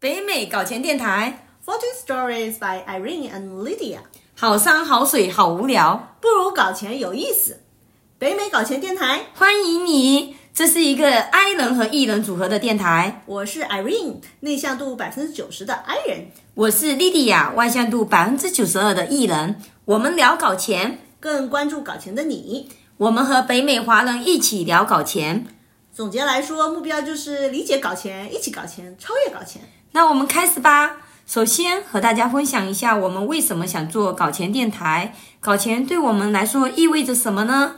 北美搞钱电台，Fortune Stories by Irene and Lydia。好山好水好无聊，不如搞钱有意思。北美搞钱电台欢迎你。这是一个 I 人和 E 人组合的电台。我是 Irene，内向度百分之九十的 I 人。我是 Lydia，外向度百分之九十二的 E 人。我们聊搞钱，更关注搞钱的你。我们和北美华人一起聊搞钱。总结来说，目标就是理解搞钱，一起搞钱，超越搞钱。那我们开始吧。首先和大家分享一下，我们为什么想做搞钱电台？搞钱对我们来说意味着什么呢？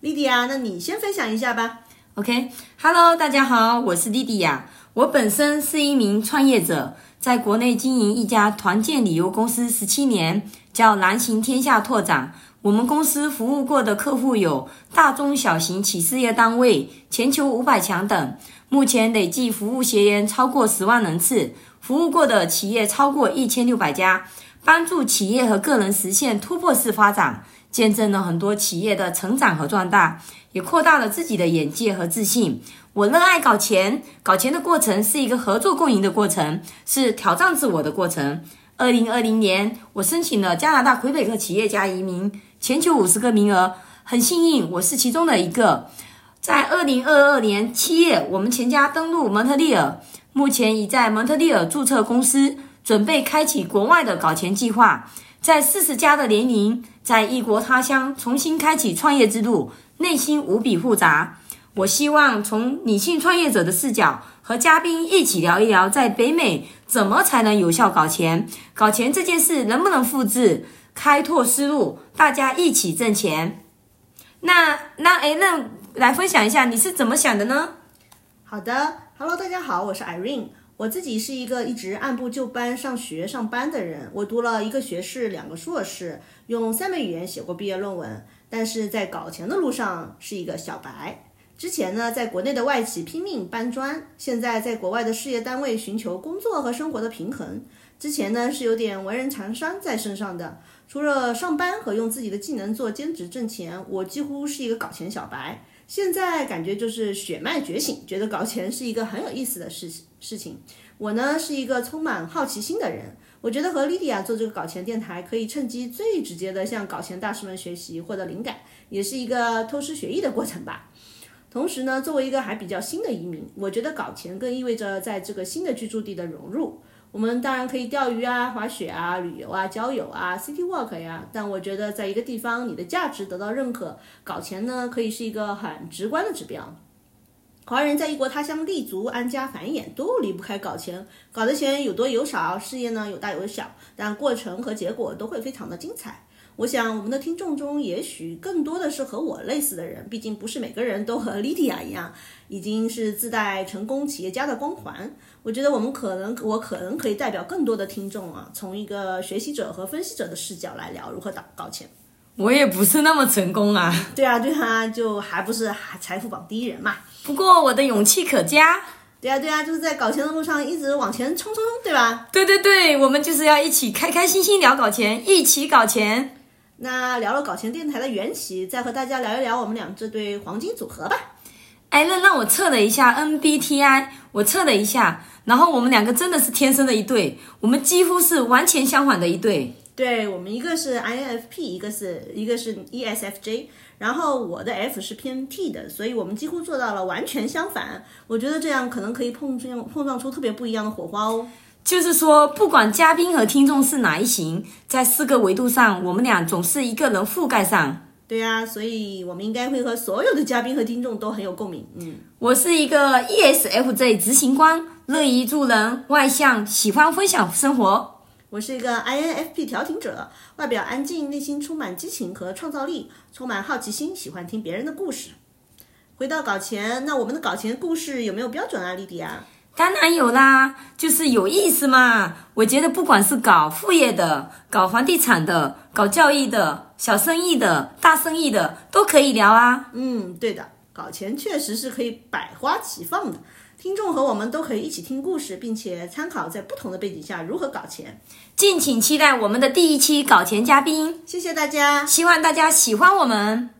莉迪亚，那你先分享一下吧。OK，Hello，大家好，我是莉迪亚。我本身是一名创业者，在国内经营一家团建旅游公司十七年，叫蓝行天下拓展。我们公司服务过的客户有大中小型企事业单位、全球五百强等，目前累计服务学员超过十万人次，服务过的企业超过一千六百家，帮助企业和个人实现突破式发展，见证了很多企业的成长和壮大，也扩大了自己的眼界和自信。我热爱搞钱，搞钱的过程是一个合作共赢的过程，是挑战自我的过程。二零二零年，我申请了加拿大魁北克企业家移民。全球五十个名额，很幸运，我是其中的一个。在二零二二年七月，我们全家登陆蒙特利尔，目前已在蒙特利尔注册公司，准备开启国外的搞钱计划。在四十加的年龄，在异国他乡重新开启创业之路，内心无比复杂。我希望从女性创业者的视角，和嘉宾一起聊一聊，在北美怎么才能有效搞钱？搞钱这件事能不能复制？开拓思路，大家一起挣钱。那那哎，那来分享一下你是怎么想的呢？好的，Hello，大家好，我是 Irene。我自己是一个一直按部就班上学上班的人。我读了一个学士，两个硕士，用三门语言写过毕业论文。但是在搞钱的路上是一个小白。之前呢，在国内的外企拼命搬砖，现在在国外的事业单位寻求工作和生活的平衡。之前呢，是有点文人常商在身上的。除了上班和用自己的技能做兼职挣钱，我几乎是一个搞钱小白。现在感觉就是血脉觉醒，觉得搞钱是一个很有意思的事事情。我呢是一个充满好奇心的人，我觉得和莉迪亚做这个搞钱电台，可以趁机最直接的向搞钱大师们学习，获得灵感，也是一个偷师学艺的过程吧。同时呢，作为一个还比较新的移民，我觉得搞钱更意味着在这个新的居住地的融入。我们当然可以钓鱼啊、滑雪啊、旅游啊、交友啊、city walk 呀。但我觉得，在一个地方，你的价值得到认可，搞钱呢，可以是一个很直观的指标。华人在异国他乡立足、安家繁衍，都离不开搞钱。搞的钱有多有少，事业呢有大有小，但过程和结果都会非常的精彩。我想，我们的听众中也许更多的是和我类似的人，毕竟不是每个人都和莉迪亚一样，已经是自带成功企业家的光环。我觉得我们可能，我可能可以代表更多的听众啊，从一个学习者和分析者的视角来聊如何搞搞钱。我也不是那么成功啊。对啊，对啊，就还不是财富榜第一人嘛。不过我的勇气可嘉。对啊，对啊，就是在搞钱的路上一直往前冲冲冲，对吧？对对对，我们就是要一起开开心心聊搞钱，一起搞钱。那聊了搞钱电台的缘起，再和大家聊一聊我们俩这对黄金组合吧。哎，那让我测了一下 MBTI，我测了一下，然后我们两个真的是天生的一对，我们几乎是完全相反的一对。对我们一个是 INFP，一个是一个是 ESFJ，然后我的 F 是偏 T 的，所以我们几乎做到了完全相反。我觉得这样可能可以碰撞碰撞出特别不一样的火花哦。就是说，不管嘉宾和听众是哪一型，在四个维度上，我们俩总是一个人覆盖上。对呀，所以我们应该会和所有的嘉宾和听众都很有共鸣。嗯，我是一个 ESFJ 执行官，乐于助人，外向，喜欢分享生活。我是一个 INFP 调停者，外表安静，内心充满激情和创造力，充满好奇心，喜欢听别人的故事。回到搞钱，那我们的搞钱故事有没有标准啊，丽迪啊？当然有啦，就是有意思嘛。我觉得不管是搞副业的、搞房地产的、搞教育的、小生意的、大生意的，都可以聊啊。嗯，对的，搞钱确实是可以百花齐放的。听众和我们都可以一起听故事，并且参考在不同的背景下如何搞钱。敬请期待我们的第一期搞钱嘉宾。谢谢大家，希望大家喜欢我们。